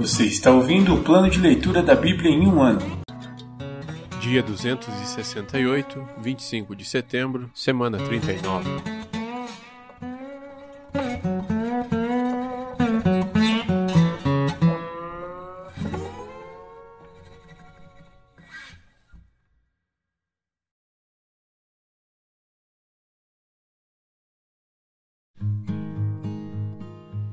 Você está ouvindo o plano de leitura da Bíblia em um ano. Dia 268, 25 de setembro, semana 39.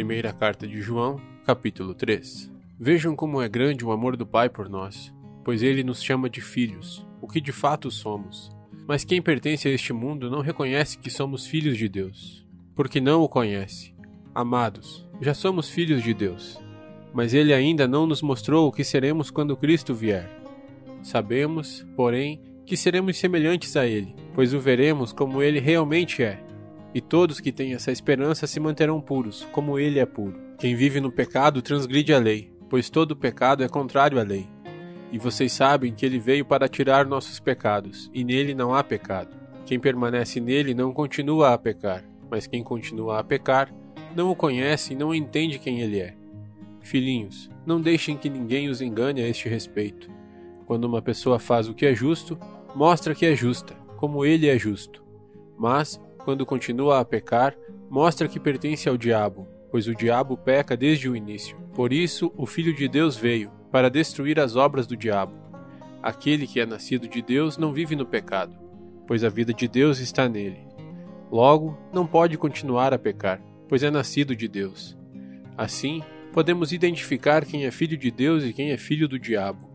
Primeira carta de João, capítulo 3. Vejam como é grande o amor do Pai por nós, pois ele nos chama de filhos, o que de fato somos. Mas quem pertence a este mundo não reconhece que somos filhos de Deus, porque não o conhece. Amados, já somos filhos de Deus, mas ele ainda não nos mostrou o que seremos quando Cristo vier. Sabemos, porém, que seremos semelhantes a ele, pois o veremos como ele realmente é. E todos que têm essa esperança se manterão puros, como ele é puro. Quem vive no pecado transgride a lei, pois todo pecado é contrário à lei. E vocês sabem que ele veio para tirar nossos pecados, e nele não há pecado. Quem permanece nele não continua a pecar, mas quem continua a pecar não o conhece e não entende quem ele é. Filhinhos, não deixem que ninguém os engane a este respeito. Quando uma pessoa faz o que é justo, mostra que é justa, como ele é justo. Mas, quando continua a pecar, mostra que pertence ao diabo, pois o diabo peca desde o início. Por isso, o Filho de Deus veio, para destruir as obras do diabo. Aquele que é nascido de Deus não vive no pecado, pois a vida de Deus está nele. Logo, não pode continuar a pecar, pois é nascido de Deus. Assim, podemos identificar quem é filho de Deus e quem é filho do diabo.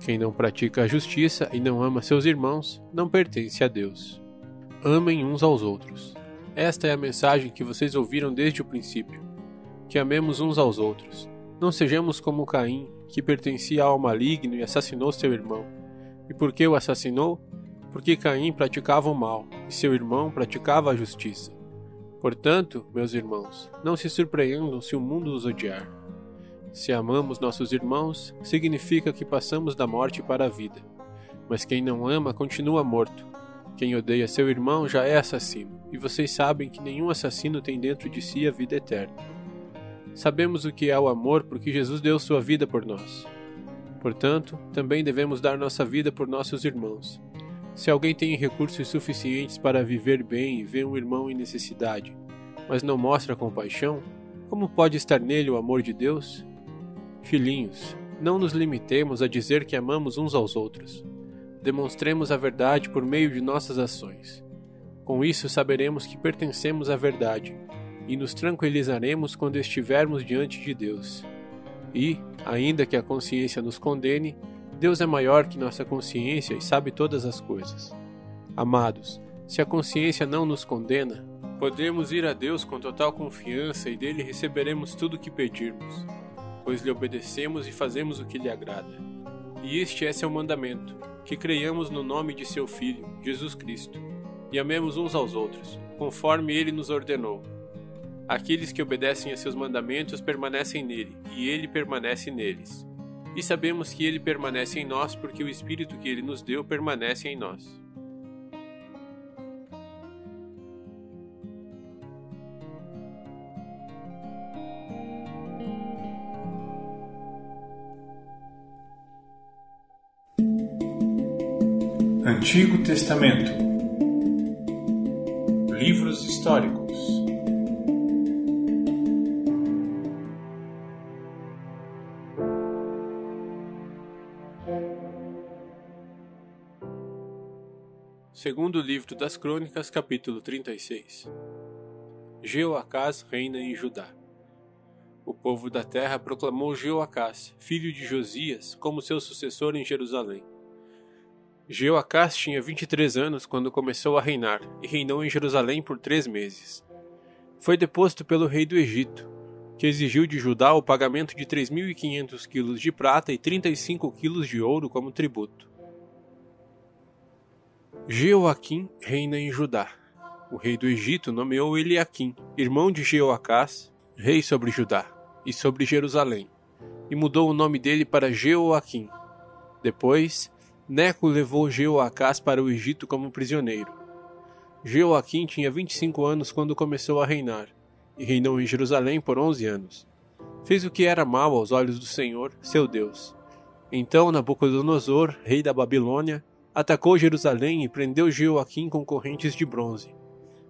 Quem não pratica a justiça e não ama seus irmãos não pertence a Deus. Amem uns aos outros. Esta é a mensagem que vocês ouviram desde o princípio: que amemos uns aos outros. Não sejamos como Caim, que pertencia ao maligno e assassinou seu irmão. E por que o assassinou? Porque Caim praticava o mal e seu irmão praticava a justiça. Portanto, meus irmãos, não se surpreendam se o mundo os odiar. Se amamos nossos irmãos, significa que passamos da morte para a vida. Mas quem não ama continua morto. Quem odeia seu irmão já é assassino, e vocês sabem que nenhum assassino tem dentro de si a vida eterna. Sabemos o que é o amor porque Jesus deu sua vida por nós. Portanto, também devemos dar nossa vida por nossos irmãos. Se alguém tem recursos suficientes para viver bem e vê um irmão em necessidade, mas não mostra compaixão, como pode estar nele o amor de Deus? Filhinhos, não nos limitemos a dizer que amamos uns aos outros. Demonstremos a verdade por meio de nossas ações. Com isso, saberemos que pertencemos à verdade e nos tranquilizaremos quando estivermos diante de Deus. E, ainda que a consciência nos condene, Deus é maior que nossa consciência e sabe todas as coisas. Amados, se a consciência não nos condena, podemos ir a Deus com total confiança e dele receberemos tudo o que pedirmos, pois lhe obedecemos e fazemos o que lhe agrada. E este é seu mandamento: que creiamos no nome de seu Filho, Jesus Cristo, e amemos uns aos outros, conforme ele nos ordenou. Aqueles que obedecem a seus mandamentos permanecem nele, e ele permanece neles. E sabemos que ele permanece em nós porque o Espírito que ele nos deu permanece em nós. Antigo Testamento Livros históricos Segundo livro das Crônicas, capítulo 36. Jeoacás reina em Judá. O povo da terra proclamou Jeoacás, filho de Josias, como seu sucessor em Jerusalém. Jeoacás tinha 23 anos quando começou a reinar e reinou em Jerusalém por três meses. Foi deposto pelo rei do Egito, que exigiu de Judá o pagamento de 3.500 quilos de prata e 35 quilos de ouro como tributo. Jeoaquim reina em Judá. O rei do Egito nomeou Eliaquim, irmão de Jeoacás, rei sobre Judá e sobre Jerusalém, e mudou o nome dele para Jeoaquim. Depois, Neco levou Jeoacás para o Egito como prisioneiro. Jeoaquim tinha 25 anos quando começou a reinar, e reinou em Jerusalém por 11 anos. fez o que era mal aos olhos do Senhor, seu Deus. Então Nabucodonosor, rei da Babilônia, atacou Jerusalém e prendeu Jeoaquim com correntes de bronze.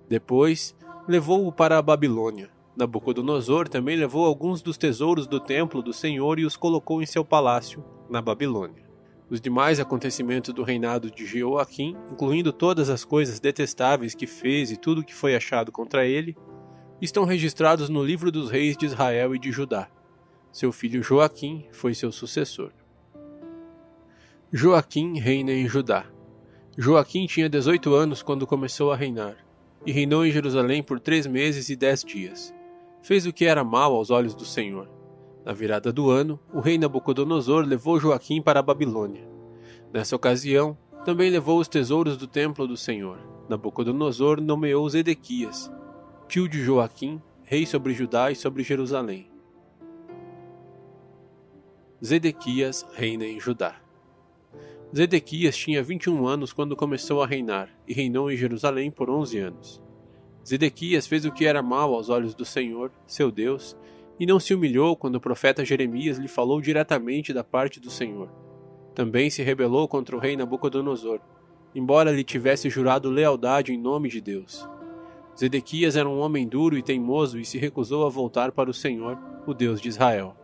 Depois, levou-o para a Babilônia. Nabucodonosor também levou alguns dos tesouros do templo do Senhor e os colocou em seu palácio, na Babilônia. Os demais acontecimentos do reinado de Jeoaquim, incluindo todas as coisas detestáveis que fez e tudo que foi achado contra ele, estão registrados no livro dos reis de Israel e de Judá. Seu filho Joaquim foi seu sucessor. Joaquim reina em Judá. Joaquim tinha 18 anos quando começou a reinar, e reinou em Jerusalém por três meses e dez dias. Fez o que era mal aos olhos do Senhor. Na virada do ano, o rei Nabucodonosor levou Joaquim para a Babilônia. Nessa ocasião, também levou os tesouros do templo do Senhor. Nabucodonosor nomeou Zedequias, tio de Joaquim, rei sobre Judá e sobre Jerusalém. Zedequias reina em Judá. Zedequias tinha 21 anos quando começou a reinar, e reinou em Jerusalém por 11 anos. Zedequias fez o que era mal aos olhos do Senhor, seu Deus, e não se humilhou quando o profeta Jeremias lhe falou diretamente da parte do Senhor. Também se rebelou contra o rei Nabucodonosor, embora lhe tivesse jurado lealdade em nome de Deus. Zedequias era um homem duro e teimoso e se recusou a voltar para o Senhor, o Deus de Israel.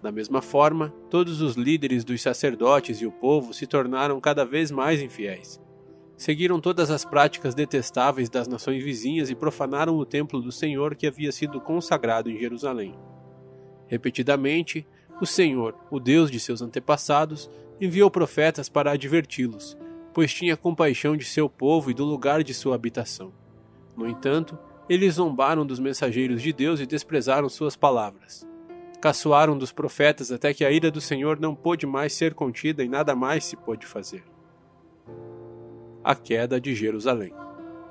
Da mesma forma, todos os líderes dos sacerdotes e o povo se tornaram cada vez mais infiéis. Seguiram todas as práticas detestáveis das nações vizinhas e profanaram o templo do Senhor que havia sido consagrado em Jerusalém. Repetidamente, o Senhor, o Deus de seus antepassados, enviou profetas para adverti-los, pois tinha compaixão de seu povo e do lugar de sua habitação. No entanto, eles zombaram dos mensageiros de Deus e desprezaram suas palavras. Caçoaram dos profetas até que a ira do Senhor não pôde mais ser contida e nada mais se pôde fazer. A queda de Jerusalém.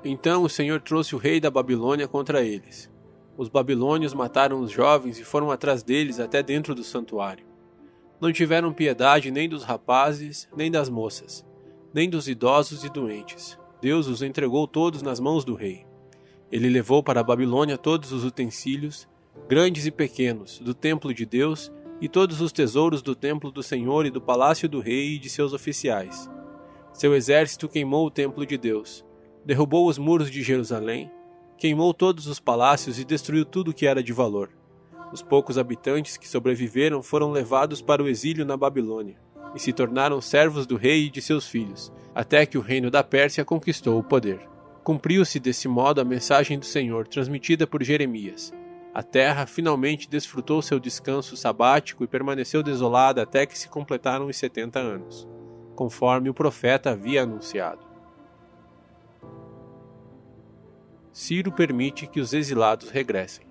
Então o Senhor trouxe o rei da Babilônia contra eles. Os babilônios mataram os jovens e foram atrás deles até dentro do santuário. Não tiveram piedade nem dos rapazes, nem das moças, nem dos idosos e doentes. Deus os entregou todos nas mãos do rei. Ele levou para a Babilônia todos os utensílios, grandes e pequenos, do templo de Deus e todos os tesouros do templo do Senhor e do palácio do rei e de seus oficiais. Seu exército queimou o templo de Deus, derrubou os muros de Jerusalém, queimou todos os palácios e destruiu tudo que era de valor. Os poucos habitantes que sobreviveram foram levados para o exílio na Babilônia e se tornaram servos do rei e de seus filhos, até que o reino da Pérsia conquistou o poder. Cumpriu-se desse modo a mensagem do Senhor transmitida por Jeremias. A terra finalmente desfrutou seu descanso sabático e permaneceu desolada até que se completaram os setenta anos, conforme o profeta havia anunciado. Ciro permite que os exilados regressem.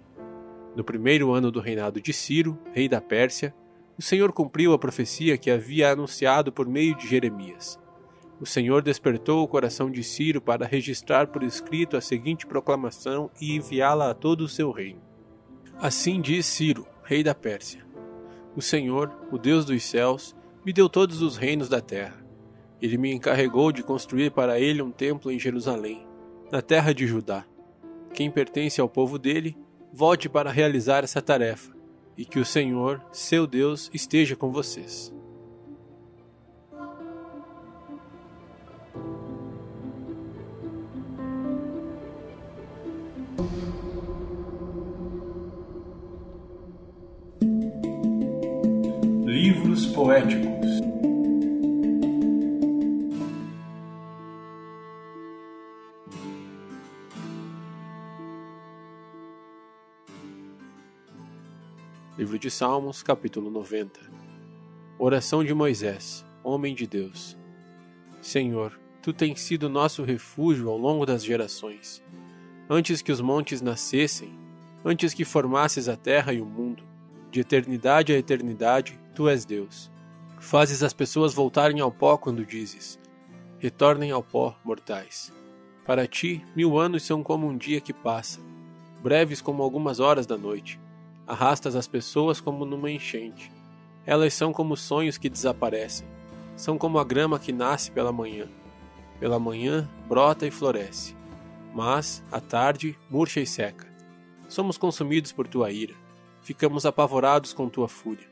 No primeiro ano do reinado de Ciro, rei da Pérsia, o Senhor cumpriu a profecia que havia anunciado por meio de Jeremias o Senhor despertou o coração de Ciro para registrar por escrito a seguinte proclamação e enviá-la a todo o seu reino. Assim diz Ciro, rei da Pérsia: O Senhor, o Deus dos céus, me deu todos os reinos da terra. Ele me encarregou de construir para ele um templo em Jerusalém, na terra de Judá. Quem pertence ao povo dele, volte para realizar essa tarefa, e que o Senhor, seu Deus, esteja com vocês. Livros poéticos Livro de Salmos, capítulo 90 Oração de Moisés, homem de Deus. Senhor, tu tens sido nosso refúgio ao longo das gerações. Antes que os montes nascessem, antes que formasses a terra e o mundo, de eternidade a eternidade, tu és Deus. Fazes as pessoas voltarem ao pó quando dizes: Retornem ao pó, mortais. Para ti, mil anos são como um dia que passa, breves como algumas horas da noite. Arrastas as pessoas como numa enchente. Elas são como sonhos que desaparecem. São como a grama que nasce pela manhã. Pela manhã, brota e floresce. Mas, à tarde, murcha e seca. Somos consumidos por tua ira ficamos apavorados com tua fúria.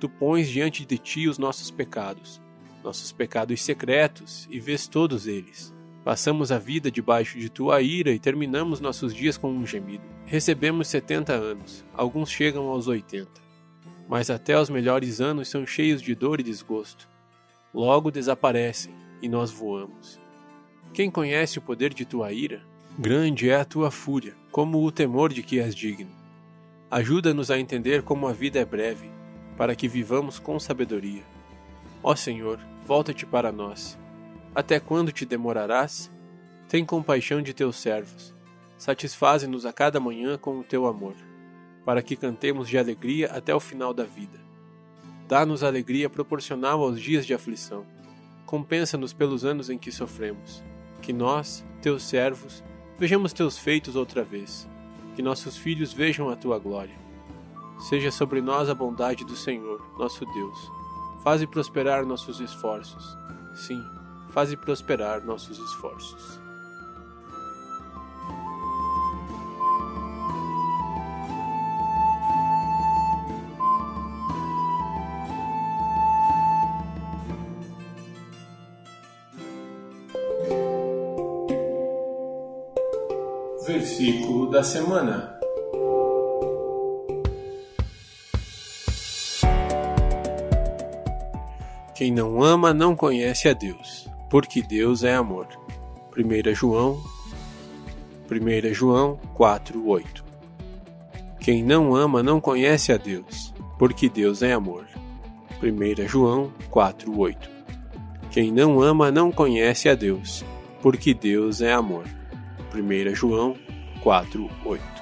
Tu pões diante de ti os nossos pecados, nossos pecados secretos, e vês todos eles. Passamos a vida debaixo de tua ira e terminamos nossos dias com um gemido. Recebemos setenta anos, alguns chegam aos oitenta. Mas até os melhores anos são cheios de dor e desgosto. Logo desaparecem e nós voamos. Quem conhece o poder de tua ira? Grande é a tua fúria, como o temor de que és digno. Ajuda-nos a entender como a vida é breve, para que vivamos com sabedoria. Ó Senhor, volta-te para nós até quando te demorarás? Tem compaixão de teus servos. Satisfaze-nos a cada manhã com o teu amor, para que cantemos de alegria até o final da vida. Dá-nos alegria proporcional aos dias de aflição. Compensa-nos pelos anos em que sofremos. Que nós, teus servos, vejamos teus feitos outra vez. Que nossos filhos vejam a tua glória. Seja sobre nós a bondade do Senhor, nosso Deus. Faze prosperar nossos esforços. Sim, faze prosperar nossos esforços. Versículo da semana. Quem não ama não conhece a Deus porque Deus é amor. 1 João 1 João 4:8. Quem não ama não conhece a Deus, porque Deus é amor. 1 João 4:8. Quem não ama não conhece a Deus, porque Deus é amor. 1 João 4:8.